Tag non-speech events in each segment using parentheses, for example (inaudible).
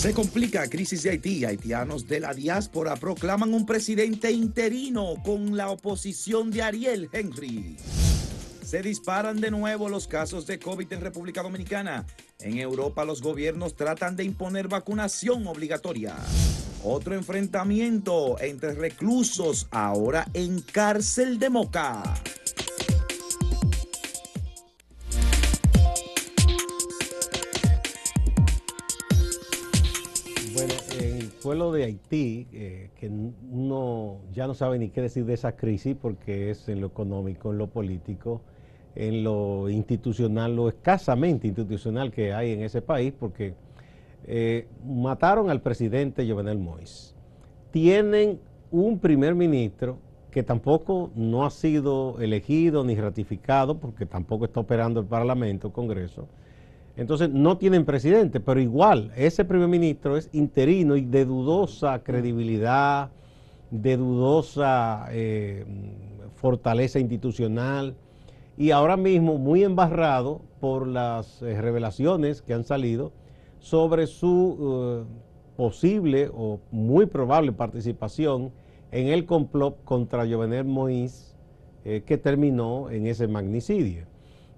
Se complica crisis de Haití. Haitianos de la diáspora proclaman un presidente interino con la oposición de Ariel Henry. Se disparan de nuevo los casos de COVID en República Dominicana. En Europa los gobiernos tratan de imponer vacunación obligatoria. Otro enfrentamiento entre reclusos ahora en cárcel de Moca. Pueblo de Haití, eh, que uno ya no sabe ni qué decir de esa crisis porque es en lo económico, en lo político, en lo institucional, lo escasamente institucional que hay en ese país, porque eh, mataron al presidente Jovenel Moïse. Tienen un primer ministro que tampoco no ha sido elegido ni ratificado, porque tampoco está operando el Parlamento, el Congreso entonces no tienen presidente, pero igual ese primer ministro es interino y de dudosa credibilidad, de dudosa eh, fortaleza institucional y ahora mismo muy embarrado por las eh, revelaciones que han salido sobre su eh, posible o muy probable participación en el complot contra Jovenel Moïse que terminó en ese magnicidio.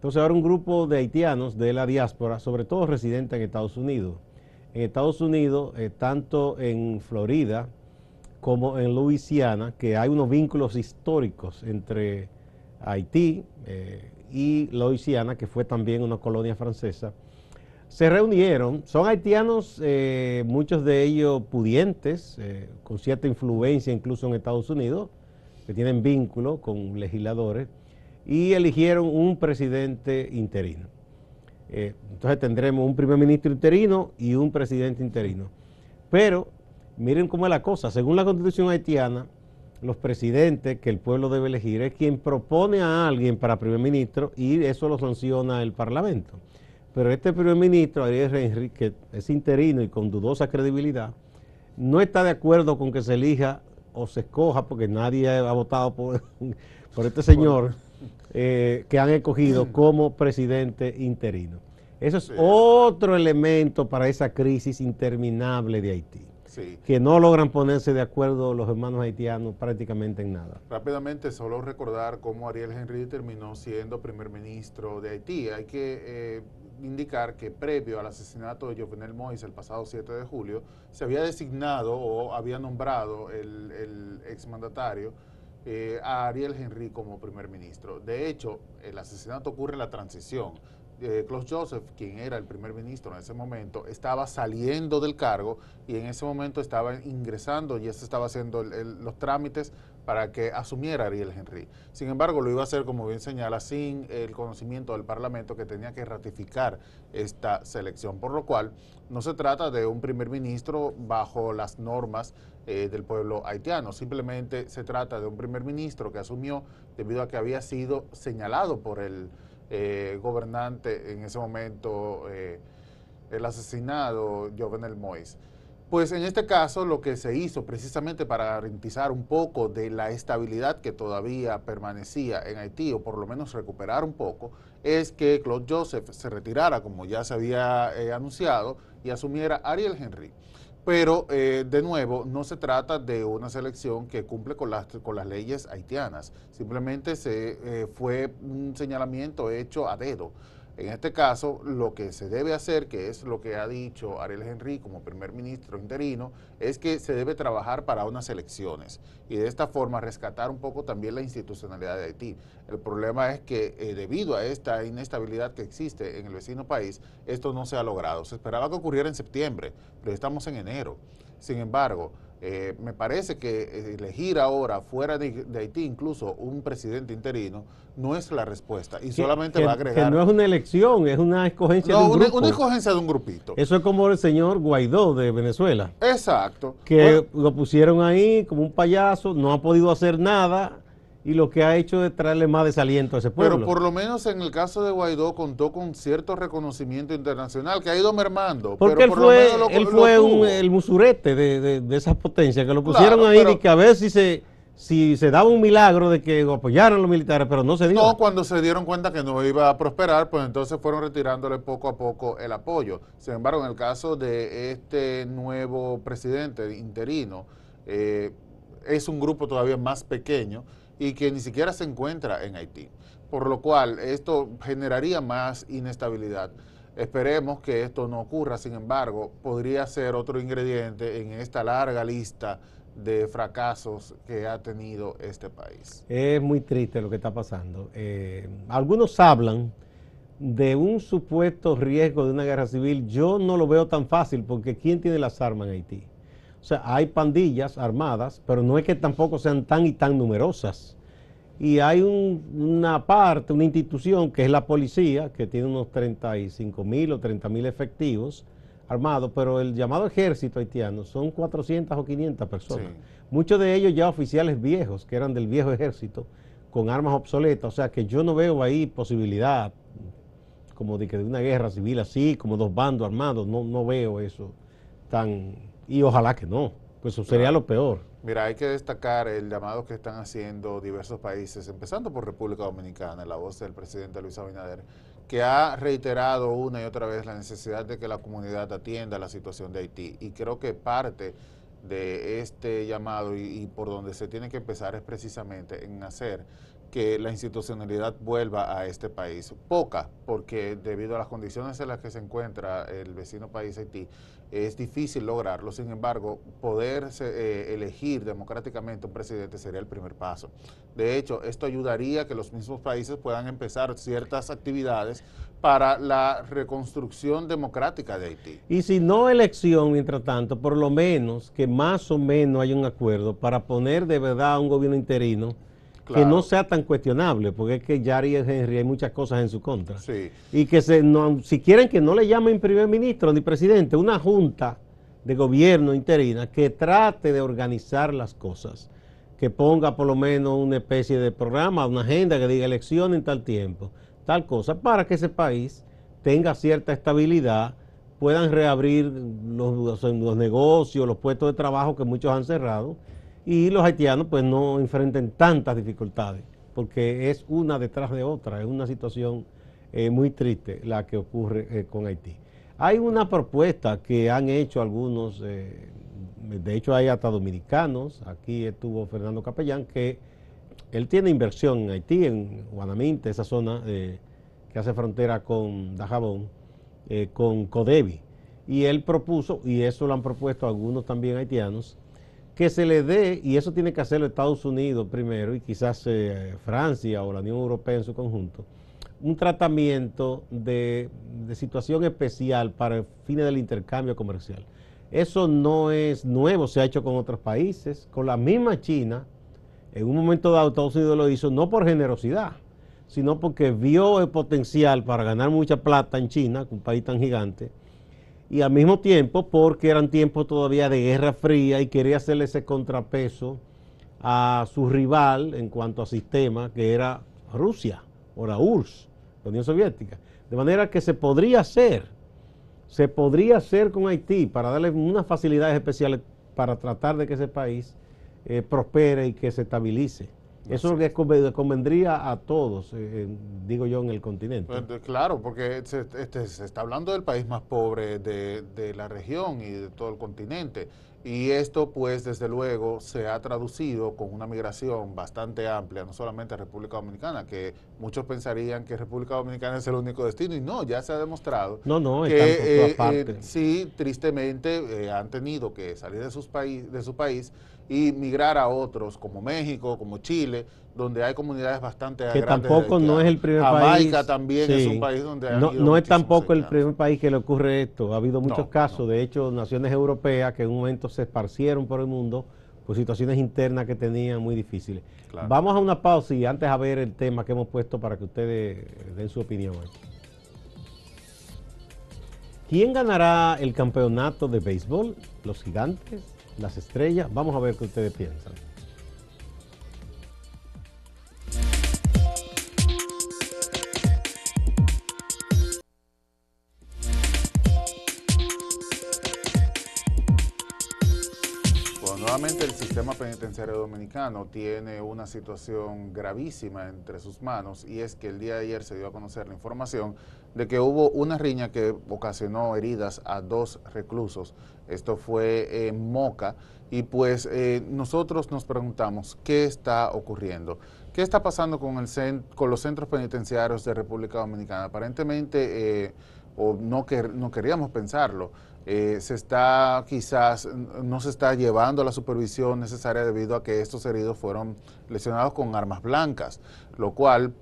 Entonces ahora un grupo de haitianos de la diáspora, sobre todo residentes en Estados Unidos. En Estados Unidos, eh, tanto en Florida como en Luisiana, que hay unos vínculos históricos entre Haití eh, y Luisiana, que fue también una colonia francesa, se reunieron. Son haitianos, eh, muchos de ellos pudientes, con cierta influencia incluso en Estados Unidos, que tienen vínculo con legisladores y eligieron un presidente interino. Eh, entonces tendremos un primer ministro interino y un presidente interino. Pero miren cómo es la cosa. Según la constitución haitiana, los presidentes que el pueblo debe elegir es quien propone a alguien para primer ministro y eso lo sanciona el parlamento. Pero este primer ministro, Ariel Henry, que es interino y con dudosa credibilidad, no está de acuerdo con que se elija o se escoja, porque nadie ha votado por, (laughs) por este señor. Eh, que han escogido mm. como presidente interino. Eso es otro elemento para esa crisis interminable de Haití. que no logran ponerse de acuerdo los hermanos haitianos prácticamente en nada. Rápidamente, solo recordar cómo Ariel Henry terminó siendo primer ministro de Haití. Hay que eh, indicar que previo al asesinato de Jovenel Moïse el pasado 7 de julio, se había designado o había nombrado el, el exmandatario eh, a Ariel Henry como primer ministro. De hecho, el asesinato ocurre en la transición. Eh, Joseph, quien era el primer ministro en ese momento, estaba saliendo del cargo y en ese momento estaba ingresando, y se estaba haciendo los trámites para que asumiera Ariel Henry. Sin embargo, lo iba a hacer, como bien señala, sin el conocimiento del Parlamento que tenía que ratificar esta selección, por lo cual no se trata de un primer ministro bajo las normas eh, del pueblo haitiano, simplemente se trata de un primer ministro que asumió debido a que había sido señalado por el eh, gobernante en ese momento, eh, el asesinado Jovenel Moïse. Pues en este caso lo que se hizo precisamente para garantizar un poco de la estabilidad que todavía permanecía en Haití, o por lo menos recuperar un poco, es que Claude Joseph se retirara, como ya se había anunciado, y asumiera Ariel Henry. Pero, eh, de nuevo, no se trata de una selección que cumple con las, con las leyes haitianas. Simplemente se, eh, fue un señalamiento hecho a dedo. En este caso, lo que se debe hacer, que es lo que ha dicho Ariel Henry como primer ministro interino, es que se debe trabajar para unas elecciones y de esta forma rescatar un poco también la institucionalidad de Haití. El problema es que eh, debido a esta inestabilidad que existe en el vecino país, esto no se ha logrado. Se esperaba que ocurriera en septiembre, pero estamos en enero. Sin embargo, eh, me parece que eh, elegir ahora fuera de, Haití incluso un presidente interino no es la respuesta y solamente va a agregar... Que no es una elección, es una escogencia de un grupo. una escogencia de un grupito. Eso es como el señor Guaidó de Venezuela. Exacto. Que lo pusieron ahí como un payaso, no ha podido hacer nada y lo que ha hecho es traerle más desaliento a ese pueblo. Pero por lo menos en el caso de Guaidó contó con cierto reconocimiento internacional que ha ido mermando. Porque él fue, él fue el musurete de, de, esas potencias que lo pusieron ahí y que a ver si se si se daba un milagro de que apoyaran los militares, pero no se dio. No, cuando se dieron cuenta que no iba a prosperar, pues entonces fueron retirándole poco a poco el apoyo. Sin embargo, en el caso de este nuevo presidente interino, eh, es un grupo todavía más pequeño y que ni siquiera se encuentra en Haití. Por lo cual, esto generaría más inestabilidad. Esperemos que esto no ocurra, sin embargo, podría ser otro ingrediente en esta larga lista de fracasos que ha tenido este país. Es muy triste lo que está pasando. Eh, algunos hablan de un supuesto riesgo de una guerra civil. Yo no lo veo tan fácil porque ¿quién tiene las armas en Haití? O sea, hay pandillas armadas, pero no es que tampoco sean tan y tan numerosas. Y hay una parte, una institución que es la policía, que tiene unos 35 mil o 30 mil efectivos, armados, pero el llamado ejército haitiano son 400 o 500 personas. Muchos de ellos ya oficiales viejos, que eran del viejo ejército, con armas obsoletas. O sea que yo no veo ahí posibilidad como de que de una guerra civil así, como dos bandos armados, no, no veo eso tan... Y ojalá que no, pues eso sería lo peor. Mira, hay que destacar el llamado que están haciendo diversos países, empezando por República Dominicana, la voz del presidente Luis Abinader, que ha reiterado una y otra vez la necesidad de que la comunidad atienda la situación de Haití. Y creo que parte de este llamado y, por donde se tiene que empezar es precisamente en hacer que la institucionalidad vuelva a este país. Poca, porque debido a las condiciones en las que se encuentra el vecino país Haití, es difícil lograrlo. Sin embargo, poder eh, elegir democráticamente un presidente sería el primer paso. De hecho, esto ayudaría a que los mismos países puedan empezar ciertas actividades para la reconstrucción democrática de Haití. Y si no elección, mientras tanto, por lo menos que más o menos haya un acuerdo para poner de verdad un gobierno interino que no sea tan cuestionable, porque es que Yari Henry hay muchas cosas en su contra. Y que se, no, si quieren que no le llamen primer ministro ni presidente, una junta de gobierno interina que trate de organizar las cosas, que ponga por lo menos una especie de programa, una agenda que diga elección en tal tiempo, tal cosa, para que ese país tenga cierta estabilidad, puedan reabrir los, los negocios, los puestos de trabajo que muchos han cerrado y los haitianos pues no enfrenten tantas dificultades, porque es una detrás de otra, es una situación eh, muy triste la que ocurre eh, con Haití. Hay una propuesta que han hecho algunos, eh, de hecho hay hasta dominicanos, aquí estuvo Fernando Capellán, que él tiene inversión en Haití, en Guanaminte, esa zona que hace frontera con Dajabón, con Codevi. Y él propuso, y eso lo han propuesto algunos también haitianos, que se le dé, y eso tiene que hacerlo Estados Unidos primero y quizás eh, Francia o la Unión Europea en su conjunto, un tratamiento de, situación especial para fines del intercambio comercial. Eso no es nuevo, se ha hecho con otros países, con la misma China. En un momento dado Estados Unidos lo hizo no por generosidad, sino porque vio el potencial para ganar mucha plata en China, un país tan gigante, y al mismo tiempo porque eran tiempos todavía de guerra fría y quería hacerle ese contrapeso a su rival en cuanto a sistema, que era Rusia o la URSS, la Unión Soviética. De manera que se podría hacer, se podría hacer con Haití para darle unas facilidades especiales para tratar de que ese país eh, prospere y que se estabilice. Eso es lo que convendría a todos, eh, digo yo, en el continente. Pues, claro, porque se, este, se, está hablando del país más pobre de, de, la región y de todo el continente. Y esto, pues, desde luego, se ha traducido con una migración bastante amplia, no solamente a República Dominicana, que muchos pensarían que República Dominicana es el único destino, y no, ya se ha demostrado no, no, que eh, eh, sí, tristemente, han tenido que salir de, sus país, de su país y migrar a otros como México, como Chile, donde hay comunidades bastante que tampoco no es el primer Jamaica país. también es un país donde no, no es tampoco el primer país que le ocurre esto. Ha habido muchos casos, de hecho, naciones europeas que en un momento se esparcieron por el mundo por situaciones internas que tenían muy difíciles. Vamos a una pausa y antes a ver el tema que hemos puesto para que ustedes den su opinión. ¿Quién ganará el campeonato de béisbol? ¿Los gigantes? Las estrellas. Vamos a ver qué ustedes piensan. Desafortunadamente el sistema penitenciario dominicano tiene una situación gravísima entre sus manos y es que el día de ayer se dio a conocer la información de que hubo una riña que ocasionó heridas a dos reclusos. Esto fue en Moca y pues eh, nosotros nos preguntamos qué está ocurriendo. ¿Qué está pasando con, el con los centros penitenciarios de República Dominicana? Aparentemente, eh, o no, no queríamos pensarlo, eh, se está quizás, no se está llevando la supervisión necesaria debido a que estos heridos fueron lesionados con armas blancas, lo cual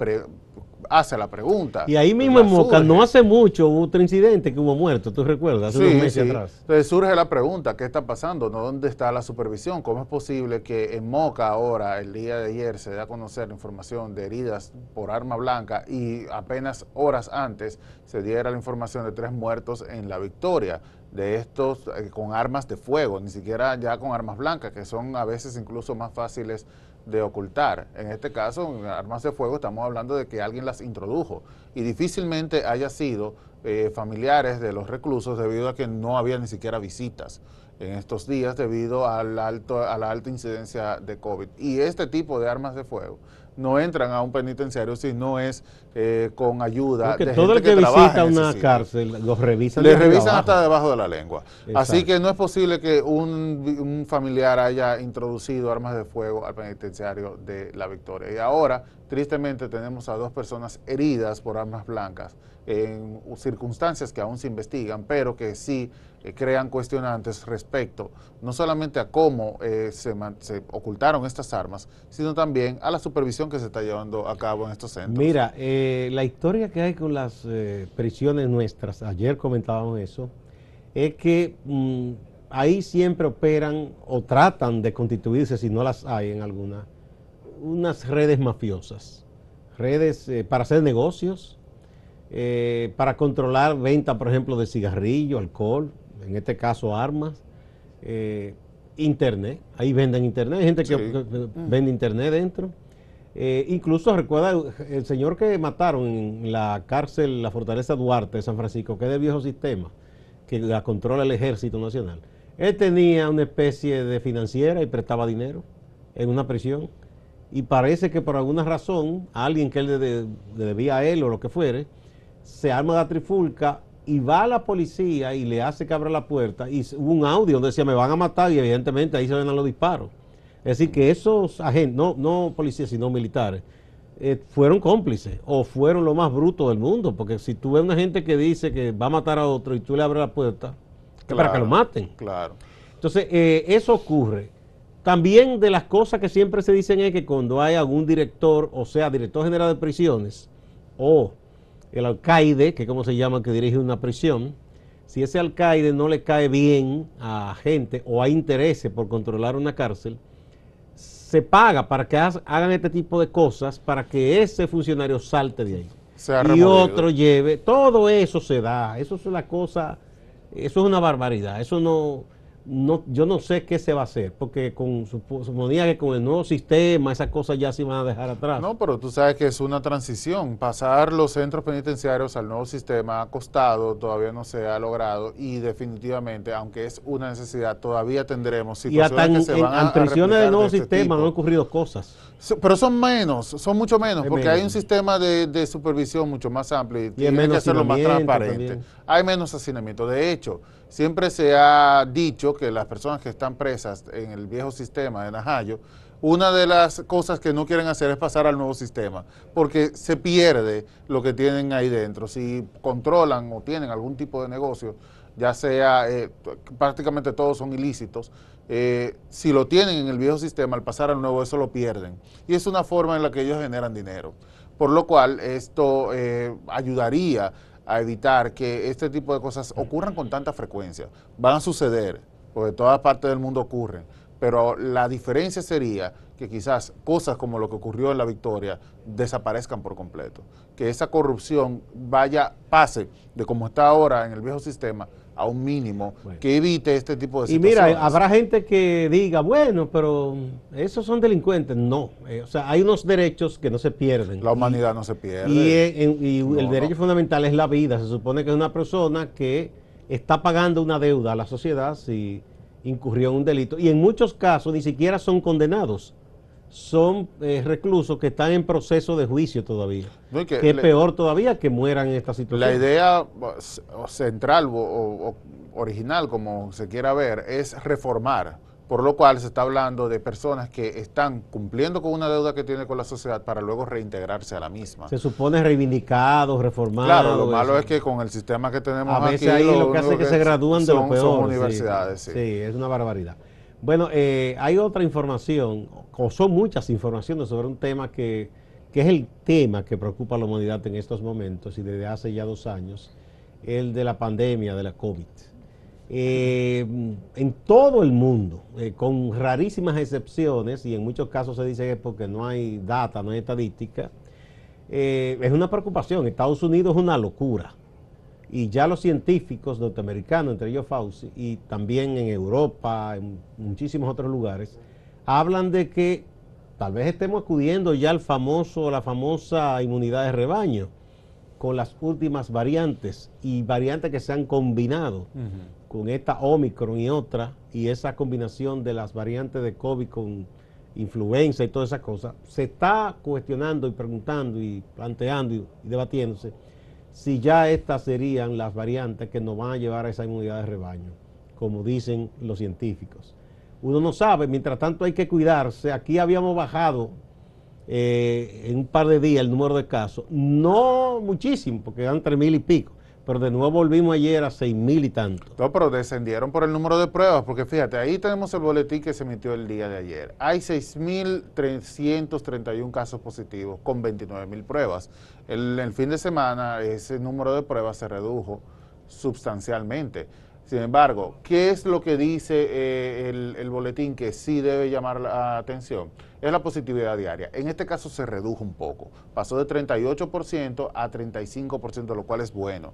hace la pregunta. Y ahí mismo en Moca, no hace mucho, hubo otro incidente que hubo muerto, ¿tú recuerdas? Hace unos meses atrás. Entonces surge la pregunta, ¿qué está pasando? ¿No? ¿Dónde está la supervisión? ¿Cómo es posible que en Moca ahora, el día de ayer, se dé a conocer la información de heridas por arma blanca y apenas horas antes se diera la información de tres muertos en La Victoria? de estos eh, con armas de fuego, ni siquiera ya con armas blancas, que son a veces incluso más fáciles de ocultar. En este caso, armas de fuego estamos hablando de que alguien las introdujo y difícilmente haya sido eh, familiares de los reclusos debido a que no había ni siquiera visitas en estos días debido al alto, a la alta incidencia de COVID. Y este tipo de armas de fuego no entran a un penitenciario si no es eh, con ayuda Porque de todo el que, visita una cárcel los revisan. Le revisan hasta debajo de la lengua. Así que no es posible que un, familiar haya introducido armas de fuego al penitenciario de La Victoria. Y ahora, tristemente, tenemos a dos personas heridas por armas blancas en circunstancias que aún se investigan, pero que sí eh, crean cuestionantes respecto no solamente a cómo eh, se, ocultaron estas armas, sino también a la supervisión que se está llevando a cabo en estos centros. Mira, eh, la historia que hay con las prisiones nuestras, ayer comentábamos eso, es que mm, ahí siempre operan o tratan de constituirse, si no las hay en alguna, unas redes mafiosas, redes para hacer negocios, para controlar venta, por ejemplo, de cigarrillo, alcohol, en este caso armas, eh, internet, ahí venden internet, hay gente que, mm. vende internet dentro. Eh, incluso recuerda el señor que mataron en la cárcel, la Fortaleza Duarte de San Francisco, que es del viejo sistema, que la controla el Ejército Nacional. Él tenía una especie de financiera y prestaba dinero en una prisión. Y parece que por alguna razón, alguien que él le, debía a él o lo que fuere, se arma la trifulca y va a la policía y le hace que abra la puerta y hubo un audio donde decía me van a matar y evidentemente ahí se ven a los disparos. Es decir, que esos agentes, no, no policías, sino militares, eh, fueron cómplices o fueron lo más bruto del mundo, porque si tú ves una gente que dice que va a matar a otro y tú le abres la puerta, para que lo maten. Claro. Entonces, eh, eso ocurre. También de las cosas que siempre se dicen es que cuando hay algún director, o sea, director general de prisiones, o el alcaide, que como se llama, que dirige una prisión, si ese alcaide no le cae bien a gente o hay intereses por controlar una cárcel, se paga para que hagan este tipo de cosas para que ese funcionario salte de ahí. y otro lleve, todo eso se da, eso es una cosa, eso es una barbaridad, eso no, no, yo no sé qué se va a hacer, porque con suponía que con el nuevo sistema esas cosas ya se van a dejar atrás. No, pero tú sabes que es una transición. Pasar los centros penitenciarios al nuevo sistema ha costado, todavía no se ha logrado y definitivamente, aunque es una necesidad, todavía tendremos situaciones que se van a, prisiones del nuevo este sistema no han ocurrido cosas. Pero son menos, son mucho menos, porque hay un sistema de, supervisión mucho más amplio y, tiene que hacerlo más transparente. Hay menos hacinamiento. De hecho, siempre se ha dicho que las personas que están presas en el viejo sistema de Najayo, una de las cosas que no quieren hacer es pasar al nuevo sistema, porque se pierde lo que tienen ahí dentro. Si controlan o tienen algún tipo de negocio, ya sea, eh, prácticamente todos son ilícitos, eh, si lo tienen en el viejo sistema, al pasar al nuevo, eso lo pierden. Y es una forma en la que ellos generan dinero. Por lo cual, esto eh, ayudaría a evitar que este tipo de cosas ocurran con tanta frecuencia. Van a suceder, porque todas partes del mundo ocurren, pero la diferencia sería que quizás cosas como lo que ocurrió en la Victoria desaparezcan por completo, que esa corrupción vaya, pase de como está ahora en el viejo sistema a un mínimo que evite este tipo de situaciones. Y mira, habrá gente que diga, bueno, pero esos son delincuentes. No, eh, o sea, hay unos derechos que no se pierden. La humanidad no se pierde. Y, el derecho fundamental es la vida. Se supone que es una persona que está pagando una deuda a la sociedad si incurrió en un delito. Y en muchos casos ni siquiera son condenados. Son eh, reclusos que están en proceso de juicio todavía. que, es peor todavía que mueran en esta situación. La idea central o original, como se quiera ver, es reformar por lo cual se está hablando de personas que están cumpliendo con una deuda que tiene con la sociedad para luego reintegrarse a la misma. Se supone reivindicados, reformados. Claro, lo malo es que con el sistema que tenemos a veces ahí lo, que hace es que, se gradúan de lo peor. Son universidades, sí. es una barbaridad. Bueno, eh, hay otra información, o son muchas informaciones sobre un tema que, que es el tema que preocupa a la humanidad en estos momentos y desde hace ya dos años, el de la pandemia de la COVID. Eh, en todo el mundo, eh, con rarísimas excepciones, y en muchos casos se dice que porque no hay data, no hay estadística, eh, es una preocupación. Estados Unidos es una locura. Y ya los científicos norteamericanos, entre ellos Fauci, y también en Europa, en muchísimos otros lugares, hablan de que tal vez estemos acudiendo ya al famoso, la famosa inmunidad de rebaño con las últimas variantes y variantes que se han combinado con esta Omicron y otra, y esa combinación de las variantes de COVID con influenza y todas esas cosas, se está cuestionando y preguntando y planteando y, debatiéndose si ya estas serían las variantes que nos van a llevar a esa inmunidad de rebaño, como dicen los científicos. Uno no sabe, mientras tanto hay que cuidarse. Aquí habíamos bajado eh, en un par de días el número de casos, no muchísimo, porque eran tres mil y pico, pero de nuevo volvimos ayer a seis mil y tanto. No, pero descendieron por el número de pruebas, porque fíjate, ahí tenemos el boletín que se emitió el día de ayer. Hay 6.331 casos positivos con 29.000 pruebas. El, el fin de semana ese número de pruebas se redujo sustancialmente. Sin embargo, ¿qué es lo que dice eh, el, boletín que sí debe llamar la atención? Es la positividad diaria. En este caso se redujo un poco. Pasó de 38% a 35%, lo cual es bueno.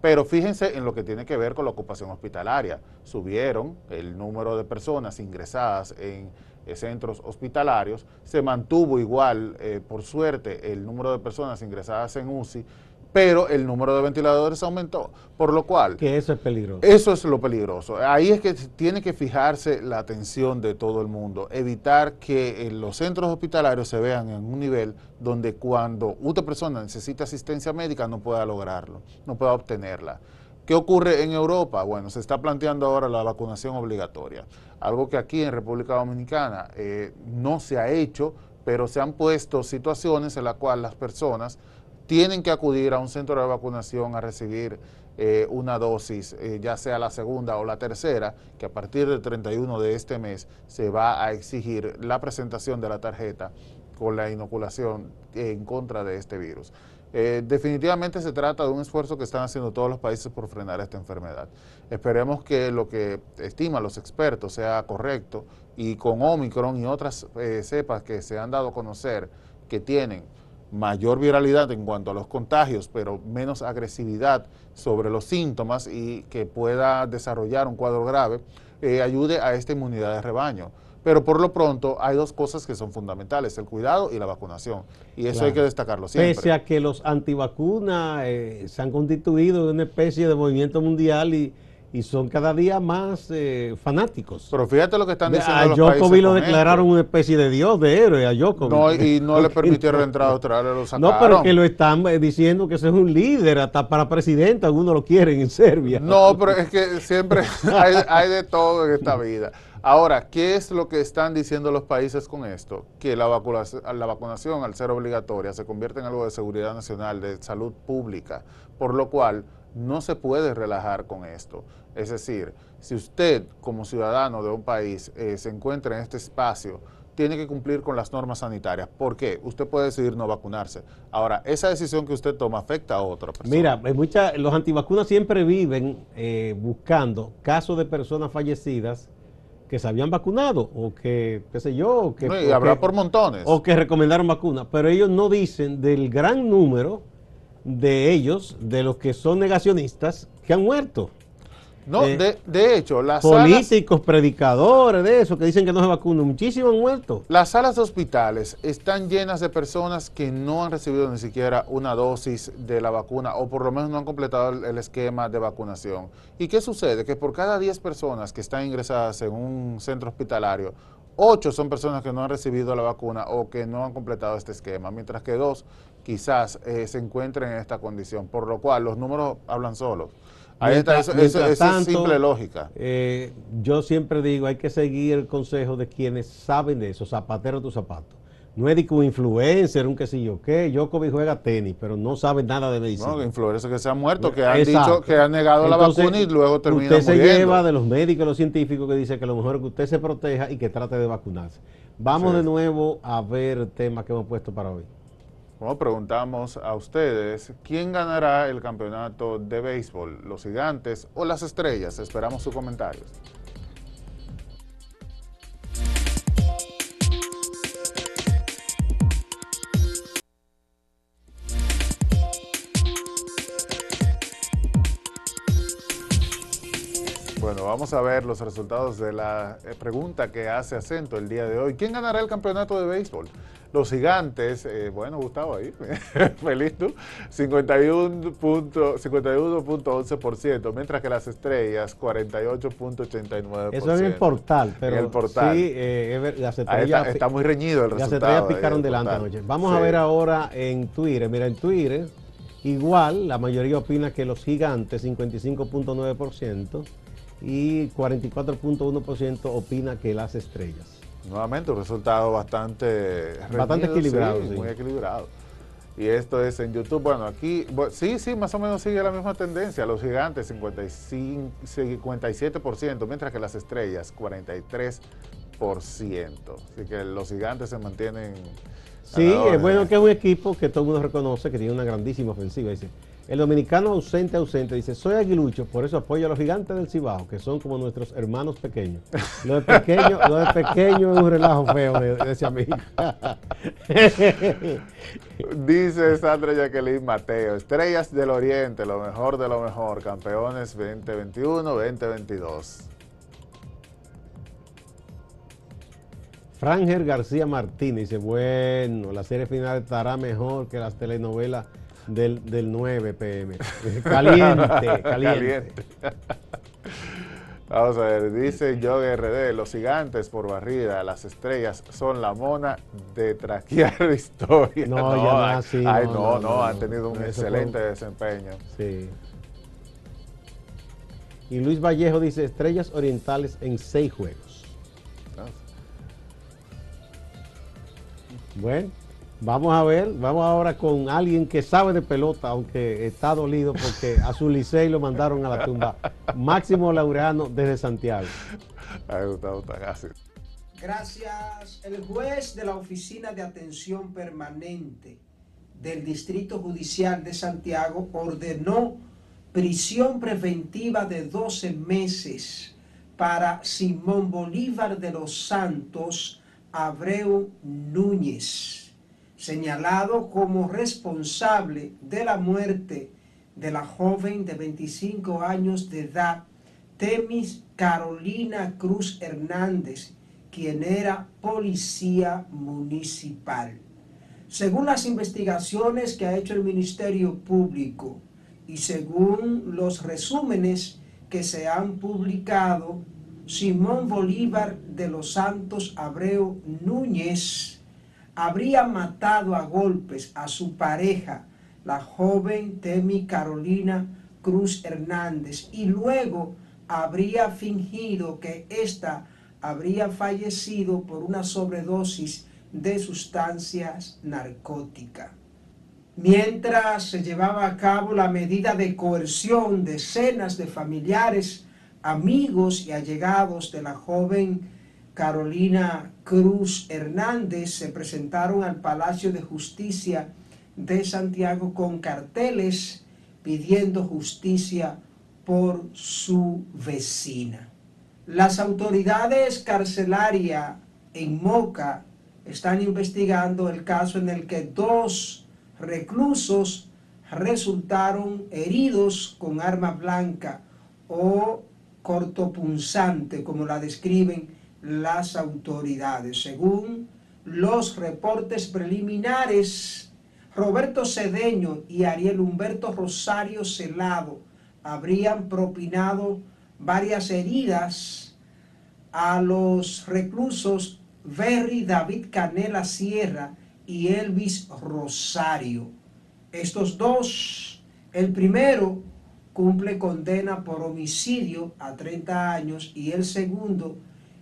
Pero fíjense en lo que tiene que ver con la ocupación hospitalaria. Subieron el número de personas ingresadas en eh, centros hospitalarios, se mantuvo igual, eh, por suerte, el número de personas ingresadas en UCI pero el número de ventiladores aumentó, por lo cual... Que eso es peligroso. Eso es lo peligroso. Ahí es que tiene que fijarse la atención de todo el mundo, evitar que los centros hospitalarios se vean en un nivel donde cuando una persona necesita asistencia médica no pueda lograrlo, no pueda obtenerla. ¿Qué ocurre en Europa? Bueno, se está planteando ahora la vacunación obligatoria, algo que aquí en República Dominicana eh, no se ha hecho, pero se han puesto situaciones en las cuales las personas tienen que acudir a un centro de vacunación a recibir eh, una dosis, eh, ya sea la segunda o la tercera, que a partir del 31 de este mes se va a exigir la presentación de la tarjeta con la inoculación en contra de este virus. Eh, definitivamente se trata de un esfuerzo que están haciendo todos los países por frenar esta enfermedad. Esperemos que lo que estiman los expertos sea correcto y con Omicron y otras cepas que se han dado a conocer que tienen mayor viralidad en cuanto a los contagios, pero menos agresividad sobre los síntomas y que pueda desarrollar un cuadro grave, eh, ayude a esta inmunidad de rebaño. Pero por lo pronto hay dos cosas que son fundamentales, el cuidado y la vacunación. Y eso hay que destacarlo siempre. Pese a que los antivacunas eh, se han constituido en una especie de movimiento mundial y y son cada día más eh, fanáticos. Pero fíjate lo que están diciendo. A Jokovic lo declararon una especie de dios, de héroe, a Jokovic. No, y no le (laughs) permitieron entrar a Australia, lo sacaron. No, pero que lo están eh, diciendo que ese es un líder, hasta para presidente, algunos lo quieren en Serbia. No, pero es que siempre (laughs) hay, de todo en esta vida. Ahora, ¿qué es lo que están diciendo los países con esto? Que la vacunación, la vacunación, al ser obligatoria, se convierte en algo de seguridad nacional, de salud pública, por lo cual no se puede relajar con esto. Es decir, si usted como ciudadano de un país eh, se encuentra en este espacio, tiene que cumplir con las normas sanitarias. ¿Por qué? Usted puede decidir no vacunarse. Ahora, esa decisión que usted toma afecta a otra persona. Mira, los antivacunas siempre viven eh, buscando casos de personas fallecidas que se habían vacunado o que, qué sé yo, que, y habrá por montones. O que recomendaron vacunas, pero ellos no dicen del gran número de ellos, de los que son negacionistas, que han muerto. No, de, de, hecho, las políticos, predicadores de eso, que dicen que no se vacunan, muchísimos muertos. Las salas de hospitales están llenas de personas que no han recibido ni siquiera una dosis de la vacuna o por lo menos no han completado el, esquema de vacunación. ¿Y qué sucede? Que por cada 10 personas que están ingresadas en un centro hospitalario, 8 son personas que no han recibido la vacuna o que no han completado este esquema, mientras que 2 quizás eh, se encuentren en esta condición, por lo cual los números hablan solos. Ahí está, eso, es simple lógica. Eh, yo siempre digo, hay que seguir el consejo de quienes saben de eso, zapatero tu zapato. No es de un influencer, un qué sé yo qué. Jokovic juega tenis, pero no sabe nada de medicina. No, influencers que se han muerto, que han dicho que han negado la vacuna y luego terminan Usted se lleva de los médicos los científicos que dicen que lo mejor es que usted se proteja y que trate de vacunarse. Vamos de nuevo a ver el tema que hemos puesto para hoy. Bueno, preguntamos a ustedes, ¿quién ganará el campeonato de béisbol? ¿Los gigantes o las estrellas? Esperamos sus comentarios. Vamos a ver los resultados de la eh, pregunta que hace acento el día de hoy. ¿Quién ganará el campeonato de béisbol? Los gigantes, eh, bueno, Gustavo ahí, (laughs) feliz tú, 51.11%, mientras que las estrellas, 48.89%. Eso es el portal, pero el portal. sí, eh, las estrellas... Está, muy reñido el resultado. Las estrellas picaron delante anoche. Vamos a ver ahora en Twitter, mira, en Twitter, igual, la mayoría opina que los gigantes, 55.9%, y 44.1% opina que las estrellas. Nuevamente un resultado bastante, bastante equilibrado. Muy equilibrado. Y esto es en YouTube. Bueno, aquí, sí, sí, más o menos sigue la misma tendencia. Los gigantes, 55, 57%, mientras que las estrellas, 43%. Así que los gigantes se mantienen. Sí, es bueno que es un equipo que todo el mundo reconoce que tiene una grandísima ofensiva. Dice, el dominicano ausente, ausente, dice, soy aguilucho, por eso apoyo a los gigantes del Cibao, que son como nuestros hermanos pequeños. Lo de pequeño, lo de pequeño es un relajo feo de, ese amigo. (laughs) dice Sandra Jacqueline Mateo, Estrellas del Oriente, lo mejor de lo mejor, campeones 2021-2022. Franger García Martínez dice, bueno, la serie final estará mejor que las telenovelas del, del 9 pm. (laughs) Caliente, caliente. Vamos a ver, dice Yo RD, los gigantes por barrida, las estrellas son la mona de traquear historia. No, ya no, así, ay, no, no, han tenido un excelente desempeño. Sí. Y Luis Vallejo dice, estrellas orientales en seis juegos. Bueno. Vamos a ver, vamos ahora con alguien que sabe de pelota, aunque está dolido porque a su licey lo mandaron a la tumba. Máximo Laureano desde Santiago. Gracias. El juez de la Oficina de Atención Permanente del Distrito Judicial de Santiago ordenó prisión preventiva de 12 meses para Simón Bolívar de los Santos Abreu Núñez señalado como responsable de la muerte de la joven de 25 años de edad, Temis Carolina Cruz Hernández, quien era policía municipal. Según las investigaciones que ha hecho el Ministerio Público y según los resúmenes que se han publicado, Simón Bolívar de los Santos Abreu Núñez, habría matado a golpes a su pareja, la joven Temi Carolina Cruz Hernández, y luego habría fingido que ésta habría fallecido por una sobredosis de sustancias narcóticas. Mientras se llevaba a cabo la medida de coerción, decenas de familiares, amigos y allegados de la joven Carolina Cruz Hernández se presentaron al Palacio de Justicia de Santiago con carteles pidiendo justicia por su vecina. Las autoridades carcelarias en Moca están investigando el caso en el que dos reclusos resultaron heridos con arma blanca o cortopunzante, como la describen las autoridades. Según los reportes preliminares, Roberto Cedeño y Ariel Humberto Rosario Celado habrían propinado varias heridas a los reclusos Berry David Canela Sierra y Elvis Rosario. Estos dos, el primero cumple condena por homicidio a 30 años y el segundo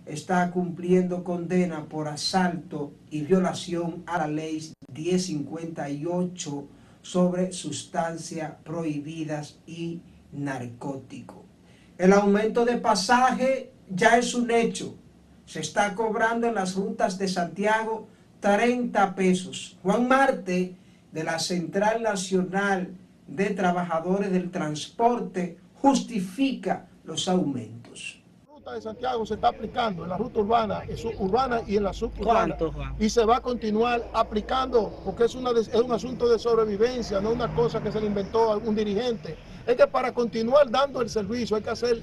está cumpliendo condena por asalto y violación a la ley 1058 sobre sustancias prohibidas y narcótico. El aumento de pasaje ya es un hecho. Se está cobrando en las rutas de Santiago 30 pesos. Juan Marte de la Central Nacional de Trabajadores del Transporte justifica los aumentos. La ruta de Santiago se está aplicando en la ruta urbana, en suburbana y en la suburbana. Y se va a continuar aplicando porque es, una, es un asunto de sobrevivencia, no una cosa que se le inventó algún dirigente. Es que para continuar dando el servicio hay que hacer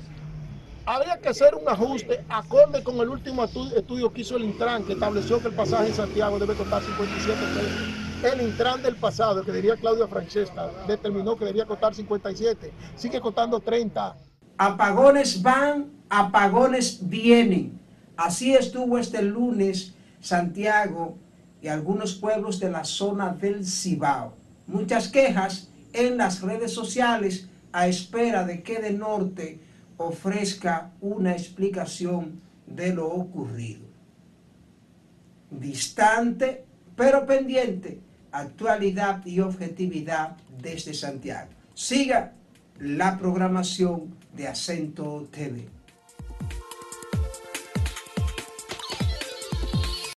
habría que hacer un ajuste acorde con el último estudio que hizo el Intran, que estableció que el pasaje en Santiago debe costar 57 pesos. El Intran del pasado, que diría Claudia Francesca, determinó que debía costar 57, sigue costando 30. Apagones van, apagones vienen. Así estuvo este lunes Santiago y algunos pueblos de la zona del Cibao. Muchas quejas en las redes sociales a espera de que de norte ofrezca una explicación de lo ocurrido. Distante, pero pendiente, actualidad y objetividad desde Santiago. Siga la programación de Acento TV.